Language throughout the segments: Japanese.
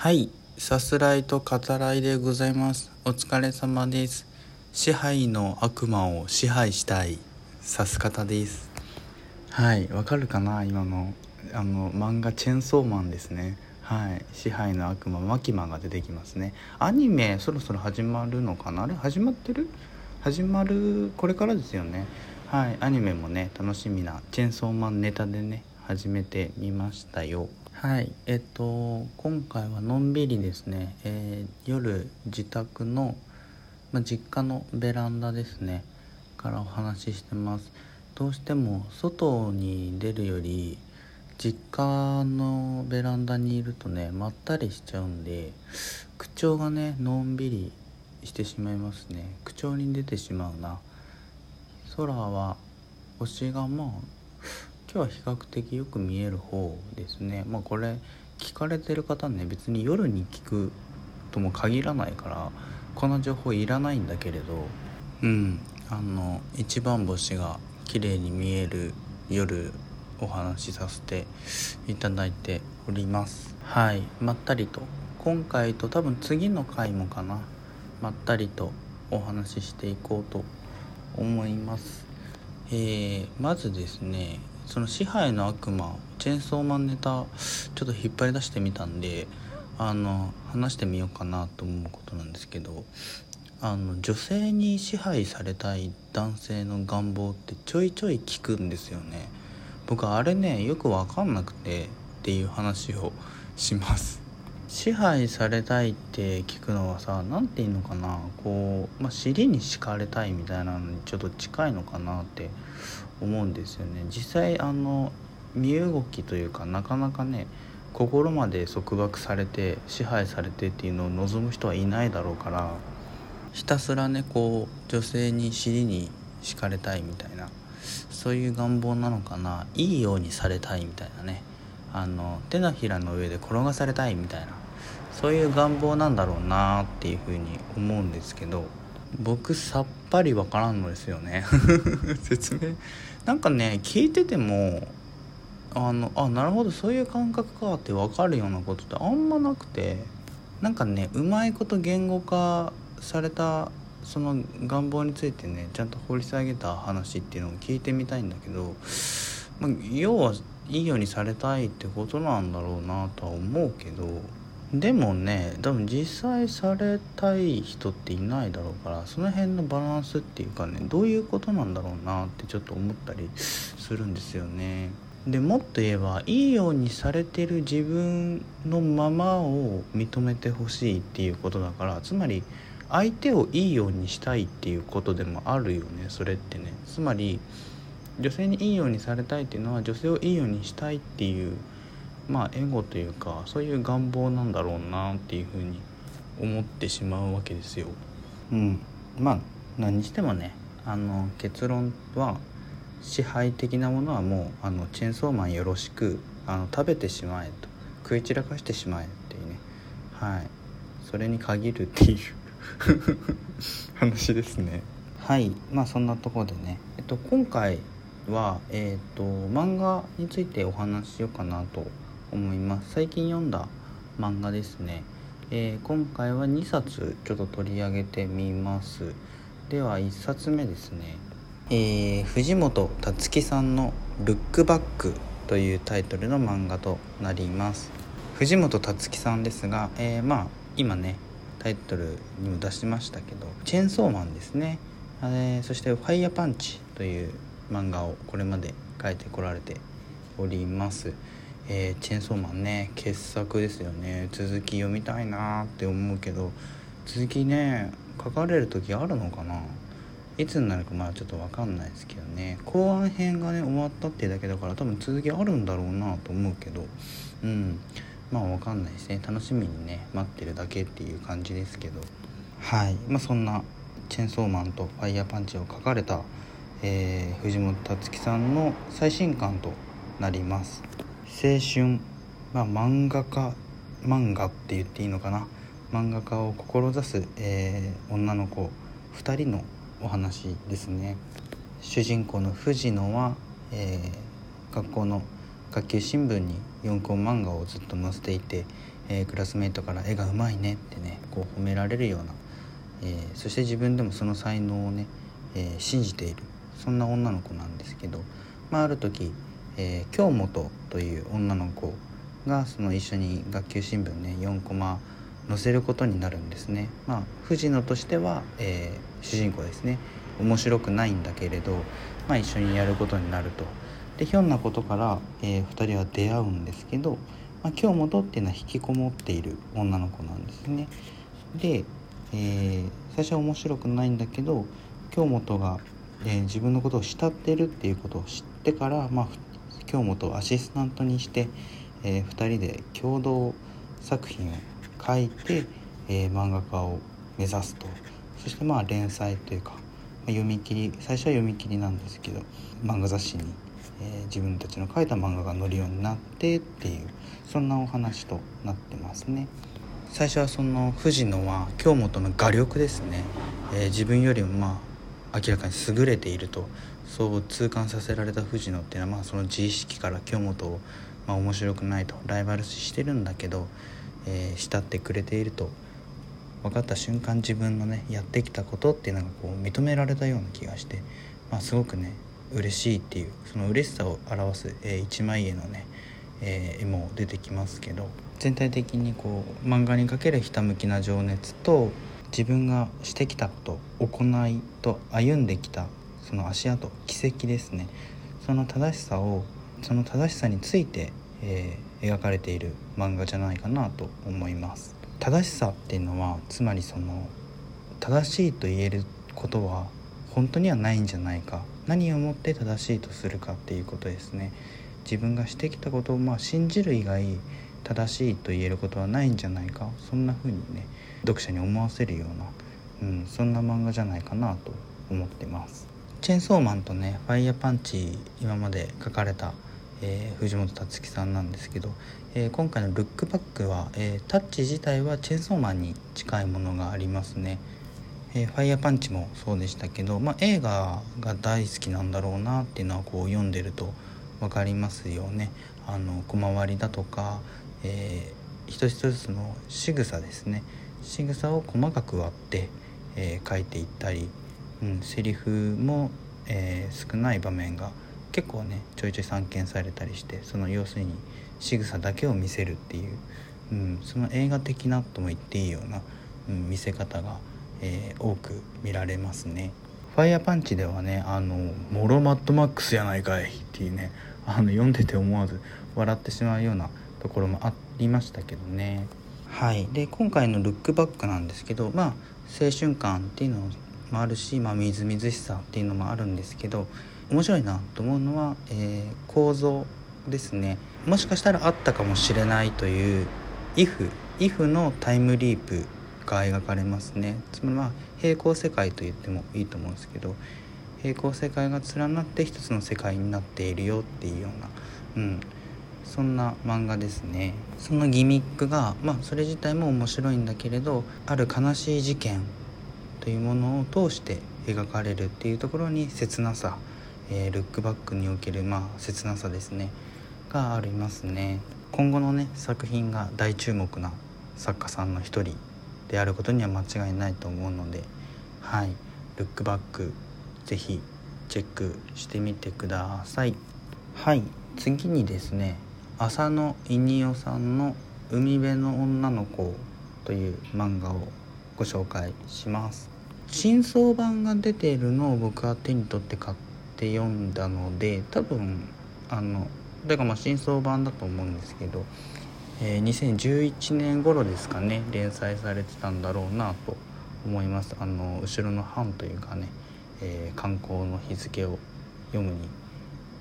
はい、さすらいと語らいでございます。お疲れ様です。支配の悪魔を支配したい、さす方です。はい、わかるかな？今の、あの、漫画チェンソーマンですね。はい、支配の悪魔、マキマが出てきますね。アニメ、そろそろ始まるのかな？あれ？始まってる？始まる、これからですよね。はい、アニメもね、楽しみなチェンソーマンネタでね、始めてみましたよ。はい、えっと今回はのんびりですね、えー夜自宅の、ま、実家のベランダですねからお話ししてます。どうしても外に出るより実家のベランダにいるとねまったりしちゃうんで口調がねのんびりしてしまいますね。口調に出てしまうな。空は星がまあ今日は比較的よく見える方ですね。まあこれ聞かれてる方ね別に夜に聞くとも限らないからこの情報いらないんだけれどうんあの一番星が綺麗に見える夜お話しさせていただいております。はいまったりと。今回と多分次の回もかな。まったりとお話ししていこうと思います。えーまずですねその支配の悪魔チェーンソーマンネタちょっと引っ張り出してみたんであの話してみようかなと思うことなんですけどあの女性に支配されたい男性の願望ってちょいちょい聞くんですよね。僕あれねよく分かんなくてっていう話をします。支配されたいって聞くのはさ何て言うのかなこう、まあ、尻に敷かれたいみたいなのにちょっと近いのかなって思うんですよね。実際あの身動きというかなかなかね心まで束縛されて支配されてっていうのを望む人はいないだろうからひたすらねこう女性に尻に敷かれたいみたいなそういう願望なのかないいようにされたいみたいなねあの手のひらの上で転がされたいみたいなそういう願望なんだろうなっていうふうに思うんですけど僕さっぱりわからんのですよね。説明？なんかね聞いててもあのあなるほどそういう感覚かって分かるようなことってあんまなくてなんかねうまいこと言語化されたその願望についてねちゃんと掘り下げた話っていうのを聞いてみたいんだけど、まあ、要はいいようにされたいってことなんだろうなとは思うけどでもね多分実際されたい人っていないだろうからその辺のバランスっていうかねどういうことなんだろうなってちょっと思ったりするんですよね。でもっと言えばいいようにされてる自分のままを認めてほしいっていうことだからつまり相手をいいようにしたいっていうことでもあるよねそれってねつまり女性にいいようにされたいっていうのは女性をいいようにしたいっていうまあエゴというかそういう願望なんだろうなっていうふうに思ってしまうわけですよ。うん、まあ何にしてもねあの結論は支配的なものはもうあのチェーンソーマンよろしくあの食べてしまえと食い散らかしてしまえっていうね。はい。それに限るっていう 話ですね。はい。まあそんなところでね。えっと今回はえっと漫画についてお話ししようかなと思います。最近読んだ漫画ですね、えー今回は2冊ちょっと取り上げてみます。では1冊目ですね。えー藤本つ樹さんの「ルックバック」というタイトルの漫画となります。藤本つ樹さんですが、えーまあ今ねタイトルにも出しましたけどチェーンソーマンですね、そして「ファイヤーパンチ」という漫画をこれまで書いてこられております、えーチェンソーマンね傑作ですよね。続き読みたいなって思うけど続きね書かれる時あるのかな？いつになるかまだちょっと分かんないですけどね。後半編がね終わったってだけだから多分続きあるんだろうなと思うけど。うん。まあ分かんないですね。楽しみにね待ってるだけっていう感じですけど。はい。まあそんなチェンソーマンとファイヤーパンチを書かれた、えー藤本つ樹さんの最新刊となります。青春。まあ漫画家漫画って言っていいのかな。漫画家を志す、えー女の子2人のお話ですね。主人公の藤野は、えー学校の学級新聞に4コマ漫画をずっと載せていて、えー、クラスメートから「絵がうまいね」ってねこう褒められるような、え、そして自分でもその才能をね、え、信じている。そんな女の子なんですけど、まあ、ある時、え京本という女の子がその一緒に学級新聞ね4コマ載せることになるんですね。まあ、藤野としては、え主人公ですね面白くないんだけれど、まあ、一緒にやることになると。でひょんなことから、え2人は出会うんですけどまあ、京本っていうのは引きこもっている女の子なんですね。で、えー、最初は面白くないんだけど京本が、えー、自分のことを慕ってるっていうことを知ってから、まあ、京本をアシスタントにして、えー、2人で共同作品を書いて、えー、漫画家を目指すと。そしてまあ連載というか、まあ、読み切り最初は読み切りなんですけど漫画雑誌にえー、自分たちの描いた漫画が載るようになってっていうそんなお話となってますね。最初はその藤野は京本の画力ですね、えー、自分よりもまあ明らかに優れていると。そう痛感させられた藤野っていうのはまあその自意識から京本をまあ面白くないとライバル視してるんだけど、えー、慕ってくれていると。分かった瞬間自分のねやってきたことっていうのがこう認められたような気がして、まあ、すごくね嬉しいっていうその嬉しさを表す、えー、一枚絵のね、えー、絵も出てきますけど全体的にこう漫画にかけるひたむきな情熱と自分がしてきたこと行いと歩んできたその足跡奇跡ですね。その正しさをその正しさについて、えー、描かれている漫画じゃないかなと思います。正しさっていうのはつまりその正しいと言えることは本当にはないんじゃないか。何をもって正しいとするかっていうことですね。自分がしてきたことをまあ信じる以外正しいと言えることはないんじゃないか。そんな風にね読者に思わせるような、うん、そんな漫画じゃないかなと思ってます。チェンソーマンとねファイヤーパンチ今まで書かれた、えー、藤本達樹さんなんですけど、えー、今回の「ルックバックは」えー、タッチ自体はチェンソーマンに近いものがありますね。えー、ファイヤーパンチもそうでしたけど、まあ、映画が大好きなんだろうなっていうのはこう読んでると分かりますよね。あの小回りだとか、えー、一つ一つの仕草ですね。仕草を細かく割って、えー、書いていったり、うん、セリフも、えー、少ない場面が結構ねちょいちょい散見されたりしてその要するに仕草だけを見せるっていう、うん、その映画的なとも言っていいような、うん、見せ方がえー、多く見られますね。ファイヤーパンチではねあの「モロマッドマックスやないかい」っていうねあの読んでて思わず笑ってしまうようなところもありましたけどね。はい。で今回の「ルックバック」なんですけどまあ青春感っていうのもあるし、まあ、みずみずしさっていうのもあるんですけど面白いなと思うのは、えー、構造ですね。もしかしたらあったかもしれないという「if」「if」のタイムリープが描かれますね。つまりまあ平行世界と言ってもいいと思うんですけど平行世界が連なって一つの世界になっているよっていうような、うん、そんな漫画ですね。そのギミックがまあそれ自体も面白いんだけれどある悲しい事件というものを通して描かれるっていうところに切なさ、えー、ルックバックにおけるまあ切なさですね。がありますね。今後のね作品が大注目な作家さんの一人であることには間違いないと思うのではい。ルックバック是非チェックしてみてください。はい。次にですね浅野稲夫さんの「海辺の女の子」という漫画をご紹介します。新装版が出ているのを僕は手に取って買って読んだので多分あのだからまあ新装版だと思うんですけどえー、2011年頃ですかね連載されてたんだろうなと思います。あの後ろの版というかね、えー、観光の日付を読むに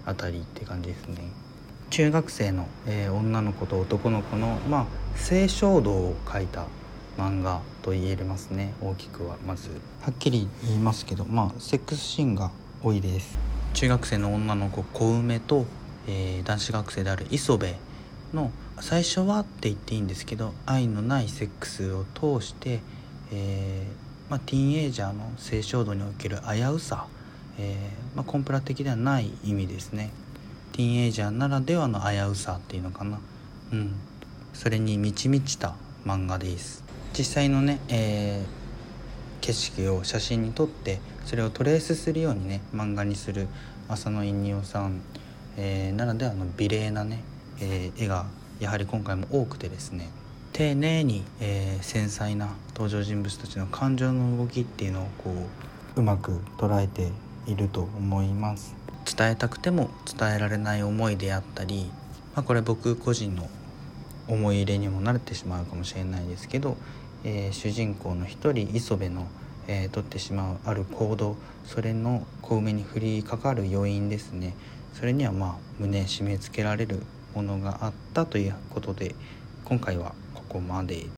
あたりって感じですね。中学生の、えー、女の子と男の子のまあ性衝動を描いた漫画と言えますね。大きくはまずはっきり言いますけどまあセックスシーンが多いです。中学生の女の子小梅と、えー、男子学生である磯部の最初はって言っていいんですけど愛のないセックスを通して、えー、まあ、ティーンエイジャーの性衝動における危うさ、えー、まあ、コンプラ的ではない意味ですね。ティーンエイジャーならではの危うさっていうのかな。うん。それに満ち満ちた漫画です。実際のね、えー、景色を写真に撮ってそれをトレースするようにね漫画にする浅野稲夫さん、えー、ならではの美麗なね、えー、絵がやはり今回も多くてですね。丁寧に、えー、繊細な登場人物たちの感情の動きっていうのをこううまく捉えていると思います。伝えたくても伝えられない思いであったり、まあ、これ僕個人の思い入れにもなれてしまうかもしれないですけど、えー、主人公の一人磯部の、えー、取ってしまうある行動それの小梅に降りかかる余韻ですね。それにはまあ胸締め付けられるものがあったということで今回はここまで。